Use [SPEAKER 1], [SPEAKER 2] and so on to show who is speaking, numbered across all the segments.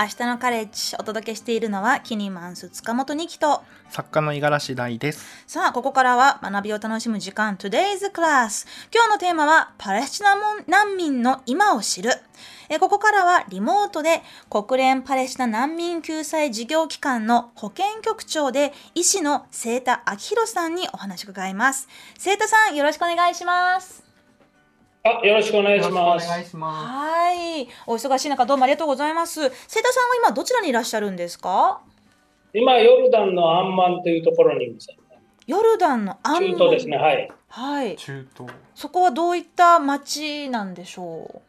[SPEAKER 1] 明日のカレッジお届けしているのはキニマンス塚本二木と。
[SPEAKER 2] 作家の五十嵐大です。
[SPEAKER 1] さあここからは学びを楽しむ時間 Today's Class 今日のテーマはパレスチナ難民の今を知る。えここからはリモートで国連パレスチナ難民救済事業機関の保健局長で医師の清田明宏さんにお話を伺います。清田さんよろしくお願いします
[SPEAKER 3] あ、よろしくお願いします。
[SPEAKER 1] はい、お忙しい中どうもありがとうございます。瀬田さんは今どちらにいらっしゃるんですか？
[SPEAKER 3] 今ヨルダンのアンマンというところにいます。
[SPEAKER 1] ヨルダンのアンマン。
[SPEAKER 3] 中東ですね、はい。
[SPEAKER 1] はい。
[SPEAKER 2] 中東。
[SPEAKER 1] そこはどういった町なんでしょう？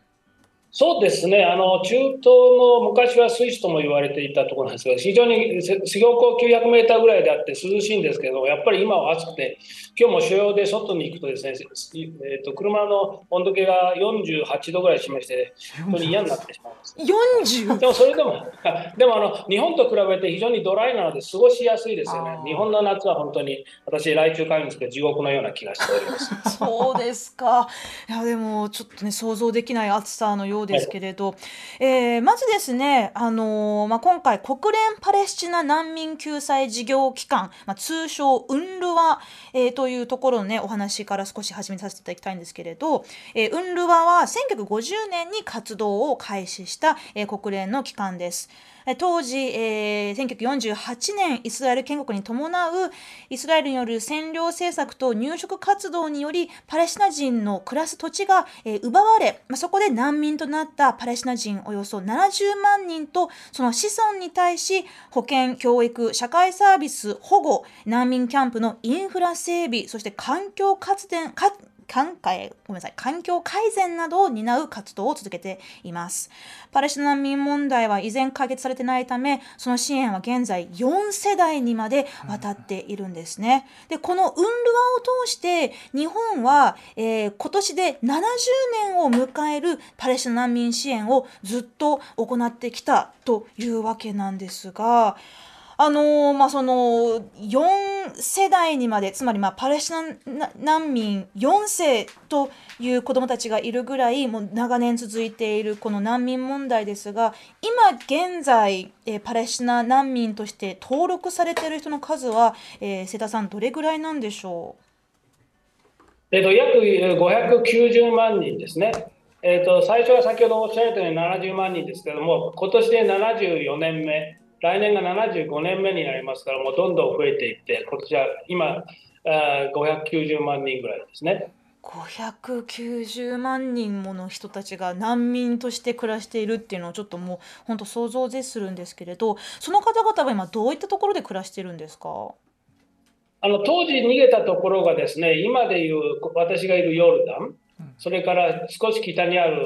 [SPEAKER 3] そうですね、あの中東の昔はスイスとも言われていたところなんですけど、非常に標高900メーターぐらいであって涼しいんですけど、やっぱり今は暑くて、今日も所要で外に行くとですね、えーと、車の温度計が48度ぐらいしまして、本当に嫌になってしまいます。
[SPEAKER 1] 40?
[SPEAKER 3] でもそれでも、でもあの日本と比べて非常にドライなので過ごしやすいですよね。日本の夏は本当に私、来週帰るんですけど、地獄のような気がしております。
[SPEAKER 1] そうですか。いや、でもちょっとね、想像できない暑さのようですけれど、はい、えー、まずですね、あのー、まあ、今回国連パレスチナ難民救済事業機関、まあ、通称ウンルワ、えー、というところのねお話から少し始めさせていただきたいんですけれど、えー、ウンルワは1950年に活動を開始した、えー、国連の機関です。当時、えー、1948年イスラエル建国に伴うイスラエルによる占領政策と入植活動によりパレスチナ人の暮らす土地が、えー、奪われ、まあ、そこで難民となったパレスチナ人およそ70万人とその子孫に対し保健教育社会サービス保護難民キャンプのインフラ整備そして環境活電環境ごめんなさい環境改善などを担う活動を続けています。パレスチナ難民問題は依然解決されてないため、その支援は現在4世代にまで渡っているんですね。で、この UNRWA を通して日本は、えー、今年で70年を迎えるパレスチナ難民支援をずっと行ってきたというわけなんですが、あのー、まあ、その4世代にまでつまりまあパレスチナ難民4世という子どもたちがいるぐらいもう長年続いているこの難民問題ですが今現在、えー、パレスチナ難民として登録されている人の数は、えー、瀬田さんどれぐらいなんでしょ
[SPEAKER 3] う？えっと、約590万人ですね。えーと、最初は先ほどおっしゃられたように70万人ですけれども、今年で74年目来年が75年目になりますから、もうどんどん増えていって、今年は今、590万人ぐらいですね。
[SPEAKER 1] 590万人もの人たちが難民として暮らしているっていうのをちょっともう本当想像を絶するんですけれどその方々は今どういったところで暮らしているんですか？
[SPEAKER 3] あの当時逃げたところがですね今でいう私がいるヨルダンそれから少し北にある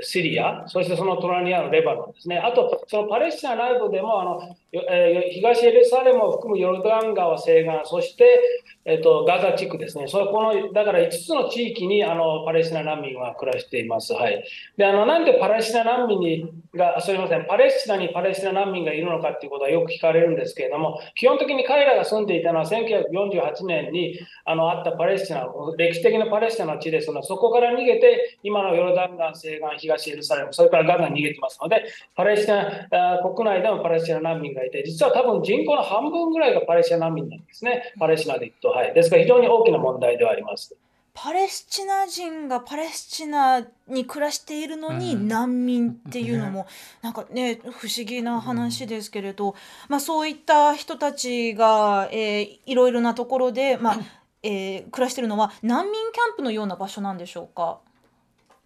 [SPEAKER 3] シリア、そしてその隣にあるレバノンですね。あと、そのパレスチナ内部でもあの、え東エルサレムを含むヨルダン川西岸、そして、えっと、ガザ地区ですね。そこの、だから5つの地域にあのパレスチナ難民は暮らしています。はい。で、あの、なんでパレスチナ難民にが、すみません、パレスチナにパレスチナ難民がいるのかっていうことはよく聞かれるんですけれども、基本的に彼らが住んでいたのは1948年にあのあったパレスチナ、歴史的なパレスチナの地ですの、そこから逃げて、今のヨルダン川西岸、東エルサレム、それからガザに逃げてますので、パレスチナ国内でもパレスチナ難民がいて、実は多分人口の半分ぐらいがパレスチナ難民なんですね、パレスチナでいくと。はい、ですから非常に大きな問題ではあります。
[SPEAKER 1] パレスチナ人がパレスチナに暮らしているのに難民っていうのもなんかね不思議な話ですけれど、まあ、そういった人たちが、えー、いろいろなところで、まあえー、暮らしているのは難民キャンプのような場所なんでしょうか？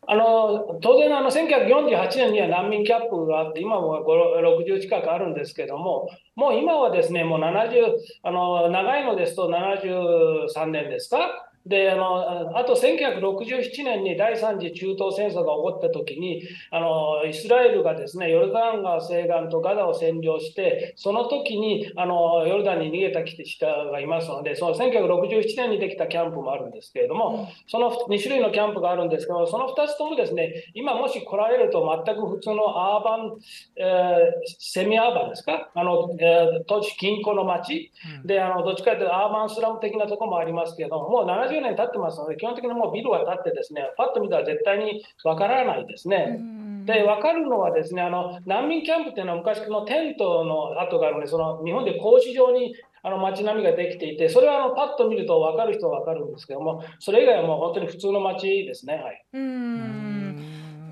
[SPEAKER 3] あの当然あの、1948年には難民キャンプがあって、今も60近くあるんですけども、もう今はですね、もう70、あの長いのですと73年ですか、であのあと1967年に第3次中東戦争が起こった時にあのイスラエルがですねヨルダン川西岸とガザを占領してその時にあのヨルダンに逃げた人がいますのでその1967年にできたキャンプもあるんですけれども、その2種類のキャンプがあるんですけどその2つともですね今もし来られると全く普通のアーバン、えー、セミアーバンですか？あの、えー、都市近郊の町であのどっちかというとアーバンスラム的なところもありますけどもう70 70年経ってますので、基本的にもうビルが建ってですね、パッと見たら絶対にわからないですね。で、分かるのはですね、あの難民キャンプっていうのは昔のテントの跡があるので、その日本で格子状にあの街並みができていて、それはあのパッと見ると分かる人は分かるんですけども、それ以外はもう本当に普通の街ですね。はい、
[SPEAKER 1] うん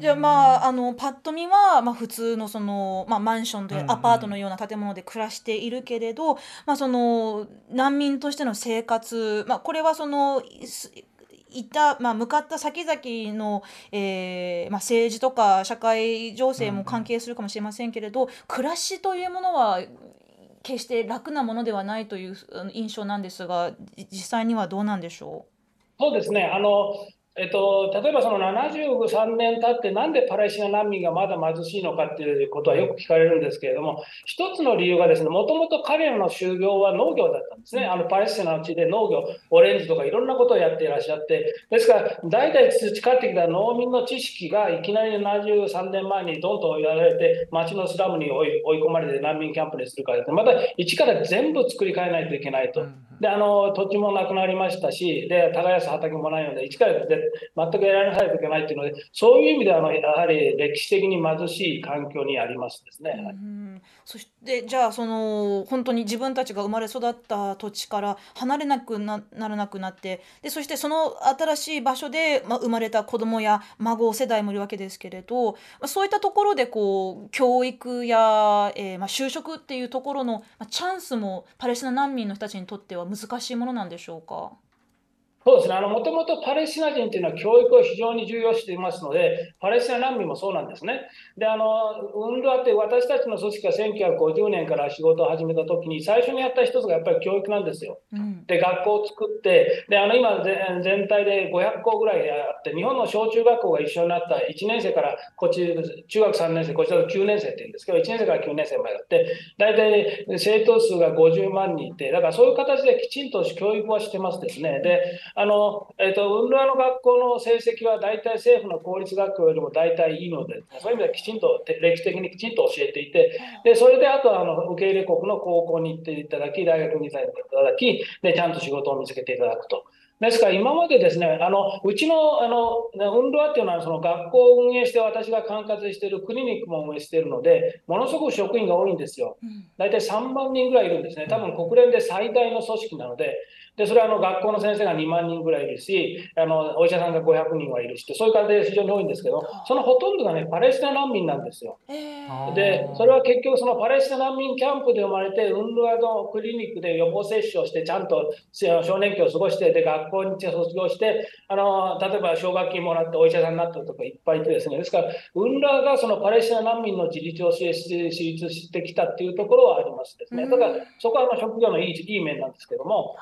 [SPEAKER 1] じゃあまああのパッと見は、まあ、普通のその、まあ、マンションというアパートのような建物で暮らしているけれど、まあ、その難民としての生活、まあ、これはそのいた、まあ、向かった先々の、えーまあ、政治とか社会情勢も関係するかもしれませんけれど、暮らしというものは決して楽なものではないという印象なんですが実際にはどうなんでしょ
[SPEAKER 3] う？そうですね。あのえっと、例えばその73年経って、なんでパレスチナ難民がまだ貧しいのかっていうことはよく聞かれるんですけれども、一つの理由がですね、もともと彼らの就業は農業だったんですね。あのパレスチナの地で農業、オレンジとかいろんなことをやっていらっしゃって、ですから、代々培ってきた農民の知識がいきなり73年前にどんどんやられて、町のスラムに追い追い込まれて難民キャンプにするからですね、また一から全部作り変えないといけないと。で、あの土地もなくなりましたし、で耕す畑もないので、一から全くやらなさいといけないというので、そういう意味ではやはり歴史的に貧しい環境にありますですね。
[SPEAKER 1] うんそしてじゃあその本当に自分たちが生まれ育った土地から離れなくなならなくなってでそしてその新しい場所で、まあ、生まれた子供や孫世代もいるわけですけれど、ま、そういったところでこう教育や、えーまあ、就職っていうところの、まあ、チャンスもパレスチナ難民の人たちにとっては難しいものなんでしょうか？
[SPEAKER 3] そうですね、あのもともとパレスチナ人というのは教育を非常に重要していますので、パレスチナ難民もそうなんですね。で、あの運動って私たちの組織が1950年から仕事を始めたときに、最初にやった一つがやっぱり教育なんですよ。うん、で、学校を作って、であの今、全体で500校ぐらいあって、日本の小中学校が一緒になった1年生からこっち、中学3年生、こちら9年生って言うんですけど、1年生から9年生まであって、大体生徒数が50万人いて、だからそういう形できちんと教育はしてますですね。であの、えっ、ー、と、運動の学校の成績は大体政府の公立学校よりも大体いいので、そういう意味ではきちんと、歴史的にきちんと教えていて、で、それであとは、あの、受け入れ国の高校に行っていただき、大学に行っていただき、で、ちゃんと仕事を見つけていただくと。ですから今までですね、あのうちのあの運動っていうのはその学校を運営して私が管轄しているクリニックも運営しているので、ものすごく職員が多いんですよ。大体3万人ぐらいいるんですね。多分国連で最大の組織なので、でそれはあの学校の先生が2万人ぐらいいるし、あのお医者さんが500人はいるし、そういう感じで非常に多いんですけど、そのほとんどがね、パレスチナ難民なんですよ。で、それは結局そのパレスチナ難民キャンプで生まれて、運動のクリニックで予防接種をして、ちゃんと少年期を過ごして、で、学校に卒業して、あの例えば奨学金もらってお医者さんになったとかいっぱいいてですね、ですから、運動がそのパレスチナ難民の自立を支立してきたっていうところはありますですね。だから、そこはあの職業のいいいい面なんですけども、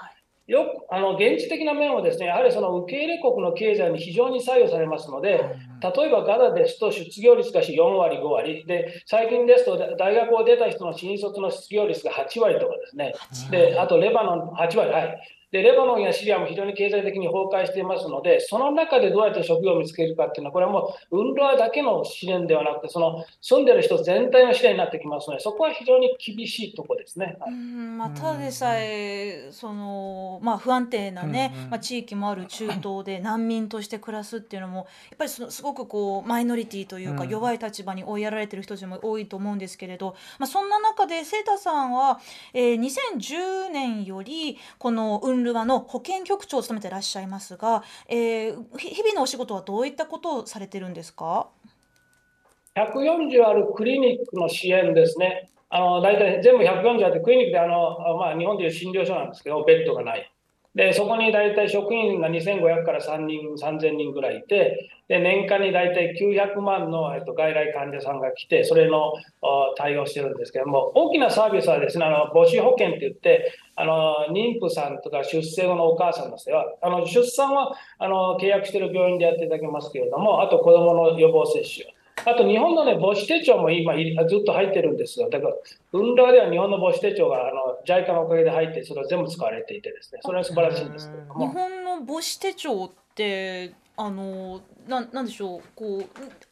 [SPEAKER 3] よくあの現実的な面はですね、やはりその受け入れ国の経済に非常に左右されますので、例えばガザですと失業率が4割、5割。で、最近ですと大学を出た人の新卒の失業率が8割とかですね、であとレバノン8割、はい、で、レバノンやシリアも非常に経済的に崩壊していますので、その中でどうやって職業を見つけるかっていうのは、これはもう、運動だけの支援ではなくて、その住んでる人全体の支援になってきますので、そこは非常に厳しいところですね。
[SPEAKER 1] うんまあ、ただでさえ、そのまあ、不安定なね、まあ、地域もある中東で難民として暮らすっていうのも、やっぱりそのすごくこうマイノリティというか、弱い立場に追いやられてる人たちも多いと思うんですけれど、まあ、そんな中で、セータさんは、えー、2010年より、このウンルワの保健局長を務めていらっしゃいますが、えー、日々のお仕事はどういったことをされてるんですか
[SPEAKER 3] ？140あるクリニックの支援ですね。あの大体全部140あってクリニックであの、まあ、日本でいう診療所なんですけどベッドがない。でそこに大体職員が2500から3人3000人ぐらいいてで年間に大体900万の、えっと、外来患者さんが来てそれの対応してるんですけども大きなサービスはですねあの母子保険って言ってあの妊婦さんとか出生後のお母さんの世話あの出産はあの契約している病院でやっていただけますけれどもあと子どもの予防接種。あと日本のね、母子手帳も今ずっと入ってるんですよ。だから、運動では日本の母子手帳があの JICA のおかげで入って、それは全部使われていてですね、それは素晴らしいんですけど
[SPEAKER 1] も。日本の母子手帳って、あのななんでしょうこう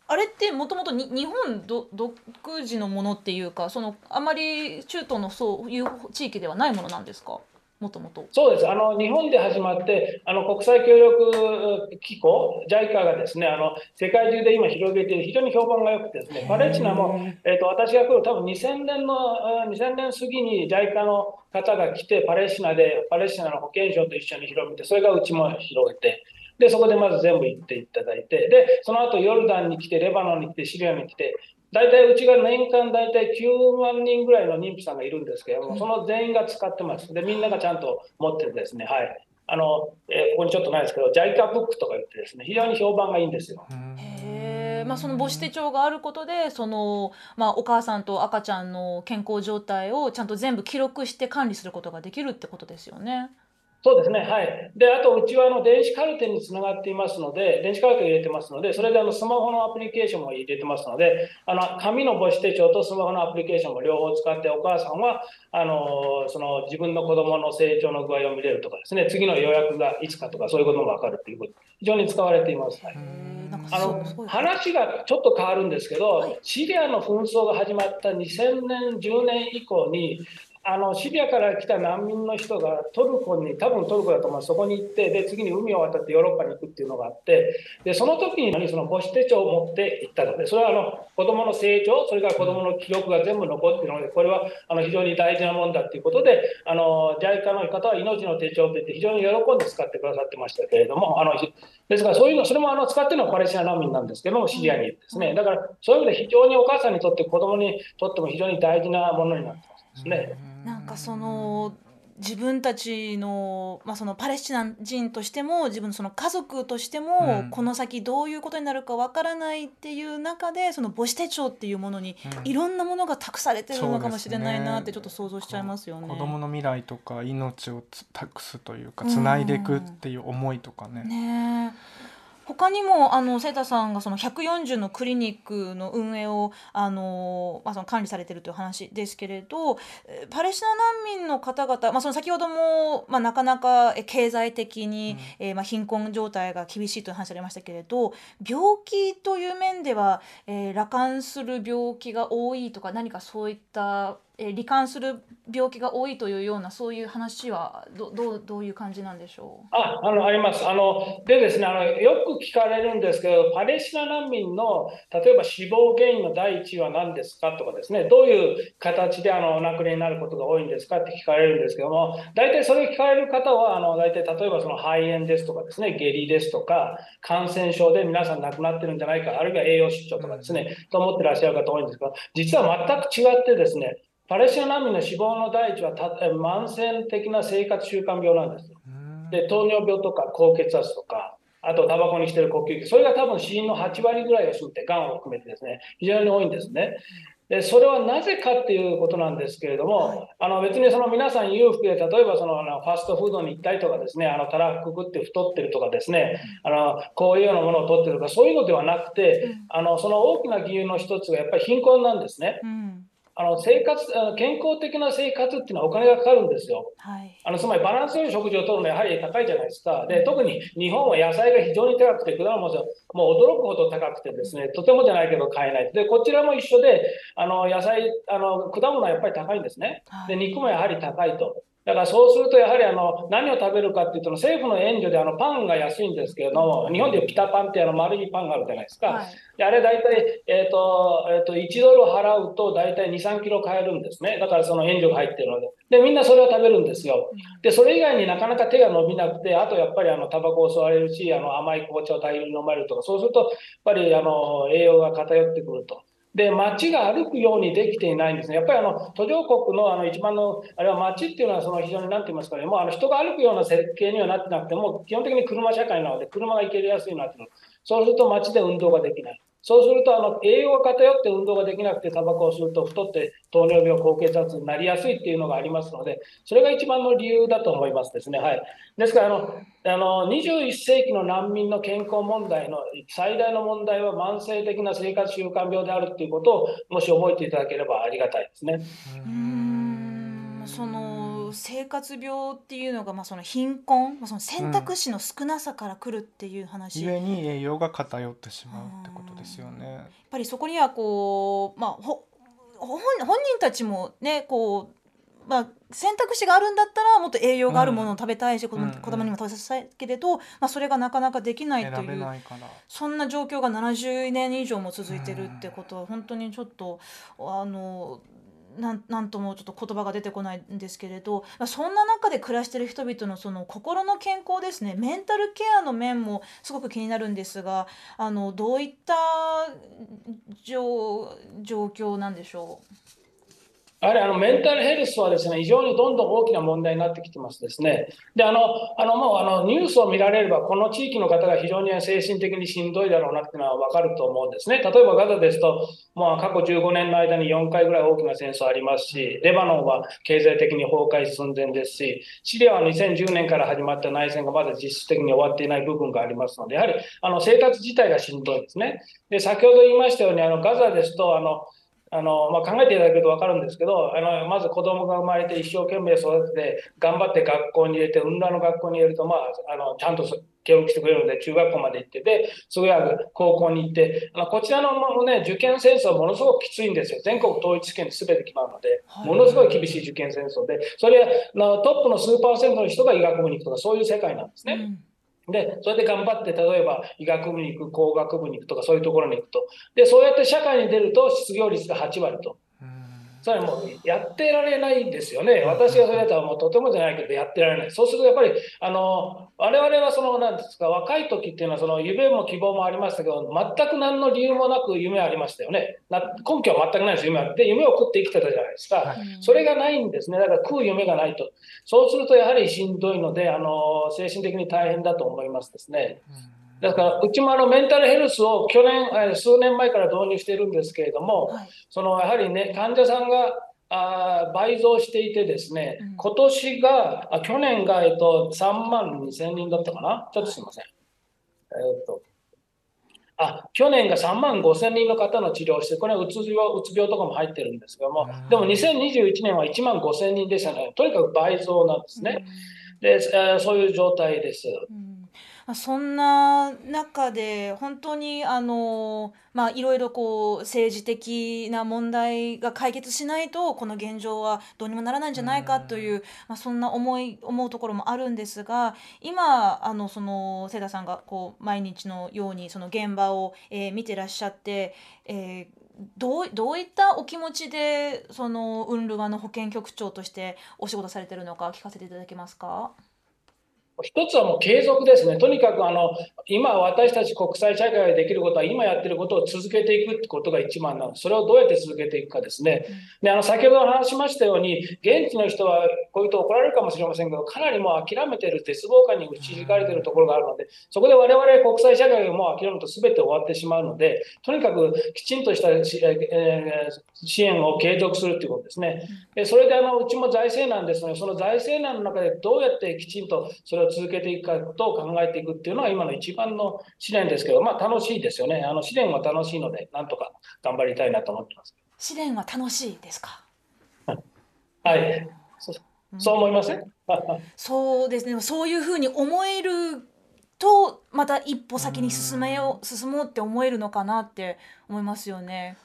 [SPEAKER 1] あれってもともと日本独自のものっていうかそのあまり中東のそういう地域ではないものなんですか？もともと。
[SPEAKER 3] そうです。あの、日本で始まって、あの、国際協力機構、JICA がですね、あの、世界中で今広げている、非常に評判が良くてですね、パレスチナも、えっ、ー、と、私が来る多分2000年の、2000年過ぎに JICA の方が来て、パレスチナで、パレスチナの保健省と一緒に広めて、それがうちも広げて、で、そこでまず全部行っていただいて、で、その後ヨルダンに来て、レバノンに来て、シリアに来て、大体うちが年間大体9万人ぐらいの妊婦さんがいるんですけども、その全員が使ってます。で、みんながちゃんと持ってですね、はい。あの、えー、ここにちょっとないですけど、ジャイカブックとか言ってですね、非常に評判がいいんですよ。
[SPEAKER 1] へまあ、その母子手帳があることでその、まあ、お母さんと赤ちゃんの健康状態をちゃんと全部記録して管理することができるってことですよね。
[SPEAKER 3] そうですね、はい。で、あと、うちはあの電子カルテにつながっていますので、電子カルテを入れてますので、それであのスマホのアプリケーションも入れてますので、あの紙の母子手帳とスマホのアプリケーションも両方使って、お母さんはあのその自分の子供の成長の具合を見れるとかですね、次の予約がいつかとか、そういうことも分かるということ、非常に使われています。はいあの話がちょっと変わるんですけど、はい、シリアの紛争が始まった2000年、10年以降に、あのシリアから来た難民の人がトルコに、多分トルコだと思う、そこに行って、で次に海を渡ってヨーロッパに行くっていうのがあって、でその時にその母子手帳を持って行ったの。で、それはあの子どもの成長、それから子どもの記録が全部残っているので、これはあの非常に大事なもんだということで、あの JICA の方は命の手帳といって、非常に喜んで使ってくださってましたけれども、あのですからそういうの、それもあの使ってるのはパレスチナ難民なんですけども、シリアにですね、だからそういう意味で非常にお母さんにとって、子どもにとっても非常に大事なものになってますね。
[SPEAKER 1] なんかその自分たちの,、まあそのパレスチナ人としても自分のその家族としても、この先どういうことになるかわからないっていう中でその母子手帳っていうものにいろんなものが託されてるのかもしれないなってちょっと想像しちゃいますよね。
[SPEAKER 2] 子供の未来とか命を託すというかつないでいくっていう思いとかね。
[SPEAKER 1] ね他にもあのセータさんがその140のクリニックの運営をあの、まあ、その管理されてるという話ですけれどパレスチナ難民の方々、まあ、その先ほども、まあ、なかなか経済的に、うん、えー、まあ、貧困状態が厳しいという話ありましたけれど病気という面では、えー、羅漢する病気が多いとか何かそういったえー、罹患する病気が多いというようなそういう話はどどうどういう感じなんでしょ
[SPEAKER 3] う？ああのあります。あのでですねあのよく聞かれるんですけどパレスチナ難民の例えば死亡原因の第一は何ですかとかですねどういう形であのお亡くなりになることが多いんですかって聞かれるんですけども大体それ聞かれる方はあの大体例えばその肺炎ですとかですね下痢ですとか感染症で皆さん亡くなってるんじゃないかあるいは栄養失調とかですねと思ってらっしゃる方多いんですが実は全く違ってですねパレスチナ難民の死亡の第一はた慢性的な生活習慣病なんですよ。で糖尿病とか高血圧とか、あとタバコにしてる呼吸器、それが多分死因の8割ぐらいを占めて、がんを含めてですね、非常に多いんですね。でそれはなぜかっていうことなんですけれども、あの別にその皆さん裕福で、例えばそのファストフードに行ったりとかですね、あのたらふく食って太ってるとかですね、あのこういうようなものを取ってるとか、そういうのではなくて、あのその大きな理由の一つがやっぱり貧困なんですね。うんあの生活健康的な生活っていうのはお金がかかるんですよ。はい、あのつまりバランスよい食事をとるのはやはり高いじゃないですか。で特に日本は野菜が非常に高くて、果物ももう驚くほど高くてですね、とてもじゃないけど買えない。で、こちらも一緒で、あの野菜あの、果物はやっぱり高いんですね。で肉もやはり高いと。だからそうすると、やはりあの何を食べるかっていうと、政府の援助であのパンが安いんですけれども、日本でいうピタパンってあの丸いパンがあるじゃないですか。はい、であれ大体、えーとえーと、1ドル払うと大体2、3キロ買えるんですね。だからその援助が入ってるので。で、みんなそれを食べるんですよ。で、それ以外になかなか手が伸びなくて、あとやっぱりあのタバコを吸われるし、あの甘い紅茶を大量に飲まれるとか、そうすると、やっぱりあの栄養が偏ってくると。で、街が歩くようにできていないんですね。やっぱりあの途上国のあの一番の、あれは街っていうのはその非常に何て言いますかね、もうあの人が歩くような設計にはなってなくても、基本的に車社会なので、車が行けやすいなっていうの。そうすると街で運動ができない。そうすると、あの、栄養が偏って運動ができなくて、タバコを吸うと太って糖尿病、高血圧になりやすいっていうのがありますので、それが一番の理由だと思いますですね。はい。ですから、あの、あの21世紀の難民の健康問題の最大の問題は慢性的な生活習慣病であるということを、もし覚えていただければありがたいですね。
[SPEAKER 1] うんその生活病っていうのが、まあ、その貧困、まあ、その選択肢の少なさからくるっていう話、
[SPEAKER 2] うん、に栄養が偏ってしまうってことですよね。やっ
[SPEAKER 1] ぱりそこにはこう、まあ、ほ本本人たちもねこうまあ、選択肢があるんだったらもっと栄養があるものを食べたいし、子供子供にも食べさせたいけれど、まあ、それがなかなかできないというそんな状況が70年以上も続いてるってことは本当にちょっとあのなんなんともちょっと言葉が出てこないんですけれど、そんな中で暮らしてる人々のその心の健康ですね。メンタルケアの面もすごく気になるんですがあのどういった状況なんでしょう？
[SPEAKER 3] やはりあのメンタルヘルスはですね、非常にどんどん大きな問題になってきてますですね。で、あの、あのもうあのニュースを見られれば、この地域の方が非常に精神的にしんどいだろうなっていうのは分かると思うんですね。例えばガザですと、まあ、過去15年の間に4回ぐらい大きな戦争ありますし、レバノンは経済的に崩壊寸前ですし、シリアは2010年から始まった内戦がまだ実質的に終わっていない部分がありますので、やはりあの生活自体がしんどいですね。で、先ほど言いましたように、あのガザですと、あのあのまあ、考えていただけると分かるんですけど、あのまず子供が生まれて一生懸命育てて、頑張って学校に入れて、運動の学校に入れると、まあ、あのちゃんと教育してくれるので、中学校まで行ってて、それは高校に行って、あのこちらのも、ね、受験戦争はものすごくきついんですよ。全国統一試験ですべて決まるので、ものすごい厳しい受験戦争で、それはトップの数パーセントの人が医学部に行くとか、そういう世界なんですね。うんで、それで頑張って、例えば医学部に行く、工学部に行くとか、そういうところに行くと。で、そうやって社会に出ると失業率が8割と。それはもうやってられないんですよね。私がそれだったらもうとてもじゃないけどやってられない。そうするとやっぱり、あの、我々はその、なんですか、若い時っていうのはその夢も希望もありましたけど、全く何の理由もなく夢ありましたよね。な根拠は全くないです、夢あって。夢を食って生きてたじゃないですか。はい、それがないんですね。だから食う夢がないと。そうするとやはりしんどいので、あの、精神的に大変だと思いますですね。うんだから、うちもあのメンタルヘルスを去年、数年前から導入しているんですけれども、はい、そのやはりね、患者さんがあ倍増していてですね、うん、今年が、あ去年が、えっと、3万2千人だったかな？ちょっとすみません。えっと、あ、去年が3万5千人の方の治療をして、これはうつ病うつ病とかも入ってるんですけども、でも2021年は1万5千人でしたね。とにかく倍増なんですね。で、えー、そういう状態です。うん
[SPEAKER 1] まあ、そんな中で本当にあの、まあ、いろいろこう政治的な問題が解決しないとこの現状はどうにもならないんじゃないかという、まあ、そんな思い思うところもあるんですが今あのそのセダさんがこう毎日のようにその現場を、えー、見てらっしゃって、えーどうどういったお気持ちでそのウンルガの保健局長としてお仕事されてるのか聞かせていただけますか？
[SPEAKER 3] 一つはもう継続ですね。とにかくあの今私たち国際社会ができることは今やってることを続けていくってことが一番なのそれをどうやって続けていくかですね。であの先ほど話しましたように現地の人はこういうと怒られるかもしれませんけどかなりもう諦めてる絶望感に打ちひかれてるところがあるのでそこで我々国際社会がもう諦めると全て終わってしまうのでとにかくきちんとした支援を継続するということですね。でそれであのうちも財政難ですのでその財政難の中でどうやってきちんとそれをを続けていくことを考えていくっていうのは今の一番の試練ですけど、まあ楽しいですよね。あの試練は楽しいので、なんとか頑張りたいなと思ってます。
[SPEAKER 1] 試練は楽しいですか？
[SPEAKER 3] はい。そそう思いません、
[SPEAKER 1] そうですね。そういうふうに思えるとまた一歩先に進めよう進もうって思えるのかなって思いますよね。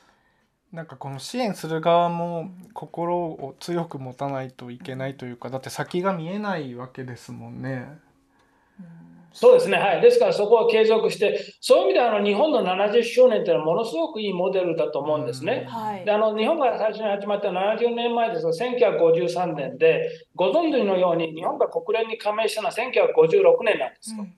[SPEAKER 2] なんかこの支援する側も心を強く持たないといけないというかだって先が見えないわけですもんね。
[SPEAKER 3] そうですね、はい、ですからそこは継続して、そういう意味であの日本の70周年というのはものすごくいいモデルだと思うんですね。であの日本が最初に始まった70年前ですが、1953年で、ご存知のように日本が国連に加盟したのは1956年なんですよ。うん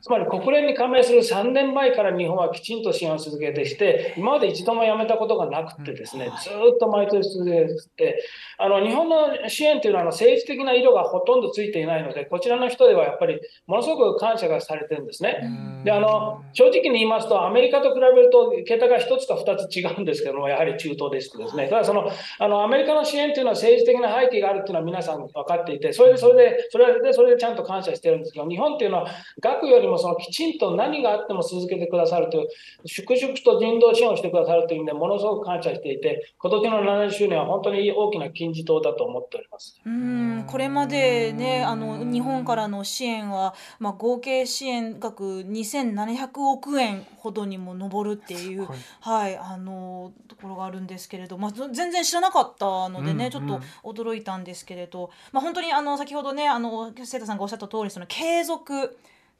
[SPEAKER 3] つまり国連に加盟する3年前から日本はきちんと支援を続けてして、今まで一度もやめたことがなくてですね、ずっと毎年続けて、あの日本の支援というのは政治的な色がほとんどついていないので、こちらの人ではやっぱりものすごく感謝がされてるんですね。であの正直に言いますと、アメリカと比べると桁が1つか2つ違うんですけども、やはり中東ですですね、ただそのあのアメリカの支援というのは政治的な背景があるというのは皆さん分かっていて、それでそれでそれでそれでちゃんと感謝してるんですけど、日本というのは学くよりもそのきちんと何があっても続けてくださるという、粛々と人道支援をしてくださるという意味でものすごく感謝していて、今年の70周年は本当に大きな金字塔だと思っております。
[SPEAKER 1] うんこれまでねあの日本からの支援は、まあ、合計支援額2700億円ほどにも上るっていう、はい、あのところがあるんですけれど、まあ、全然知らなかったのでね、うん、ちょっと驚いたんですけれど、まあ、本当にあの先ほどねあの瀬田さんがおっしゃった通りその継続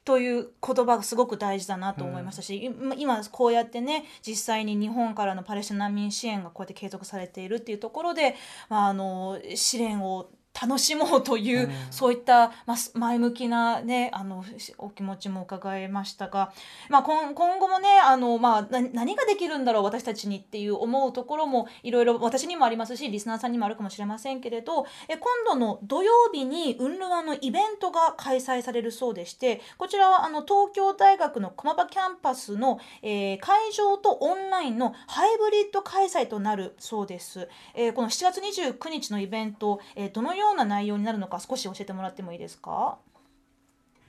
[SPEAKER 1] という言葉がすごく大事だなと思いましたし、うん、今こうやってね実際に日本からのパレスチナ難民支援がこうやって継続されているっていうところで、まあ、あの試練を楽しもうという、うん、そういった、まあ、前向きな、ね、あのお気持ちも伺いましたが、まあ、今今後もねあの、まあ、何ができるんだろう私たちにっていう思うところもいろいろ私にもありますしリスナーさんにもあるかもしれませんけれどえ今度の土曜日にウンルワのイベントが開催されるそうでしてこちらはあの東京大学の駒場キャンパスの、えー、会場とオンラインのハイブリッド開催となるそうです。えー、この7月29日のイベント、えー、どのような内容になるのか少し教えてもらってもいいですか？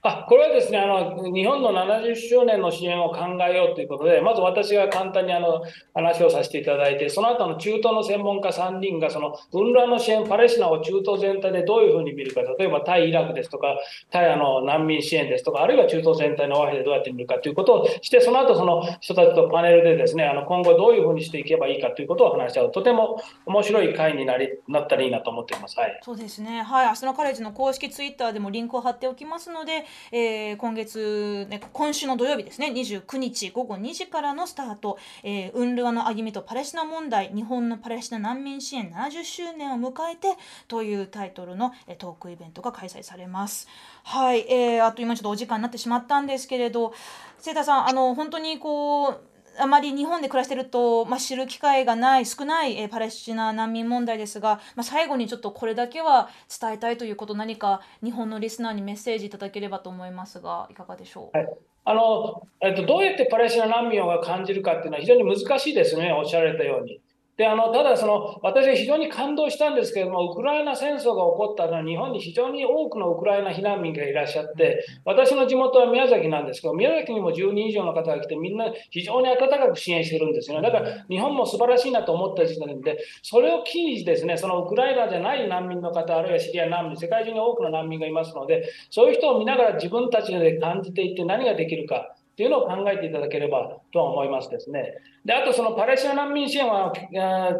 [SPEAKER 3] あこれはですねあの、日本の70周年の支援を考えようということで、まず私が簡単にあの話をさせていただいて、その後の中東の専門家3人が、その分乱の支援、パレスチナを中東全体でどういうふうに見るか、例えば対イラクですとか、対あの難民支援ですとか、あるいは中東全体の和平でどうやって見るかということをして、その後その人たちとパネルでですねあの今後どういうふうにしていけばいいかということを話し合う、とても面白い会になりなったらいいなと思っています。はい、
[SPEAKER 1] そうですね、はい、明日のカレッジの公式ツイッターでもリンクを貼っておきますので、えー、今月、ね、今週の土曜日ですね29日午後2時からのスタート、えー、ウンルアの歩みとパレスチナ問題日本のパレスチナ難民支援70周年を迎えてというタイトルの、えトークイベントが開催されます。はい、えー、あっという間にちょっとお時間になってしまったんですけれど、セータさん、あの本当にこうあまり日本で暮らしてると、まあ、知る機会がない少ない、えー、パレスチナ難民問題ですが、まあ、最後にちょっとこれだけは伝えたいということ何か日本のリスナーにメッセージいただければと思いますがいかがでしょ
[SPEAKER 3] う、はいあのえっと、どうやってパレスチナ難民を感じるかっていうのは非常に難しいですね、おっしゃられたように。であのただその、私は非常に感動したんですけれども、ウクライナ戦争が起こったのは、日本に非常に多くのウクライナ避難民がいらっしゃって、私の地元は宮崎なんですけど、宮崎にも10人以上の方が来て、みんな非常に温かく支援してるんですよね。だから日本も素晴らしいなと思った時点で、それを機にですね、そのウクライナじゃない難民の方、あるいはシリア難民、世界中に多くの難民がいますので、そういう人を見ながら自分たちで感じていって何ができるか。っていうのを考えていただければとは思いますですね。で、あとそのパレスチナ難民支援は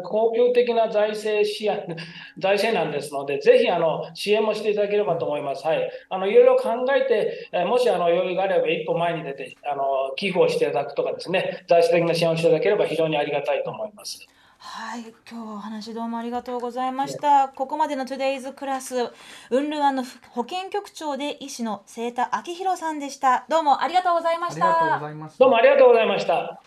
[SPEAKER 3] 公共的な財政支援、財政なんですので、ぜひあの支援もしていただければと思います。はい。あの、いろいろ考えて、もしあの余裕があれば一歩前に出て、あの、寄付をしていただくとかですね、財政的な支援をしていただければ非常にありがたいと思います。
[SPEAKER 1] はい、今日お話どうもありがとうございました。ここまでの Today's クラス、ウンルアの保健局長で医師の清田明宏さんでした。どうもありがとうございました。
[SPEAKER 3] どうもありがとうございました。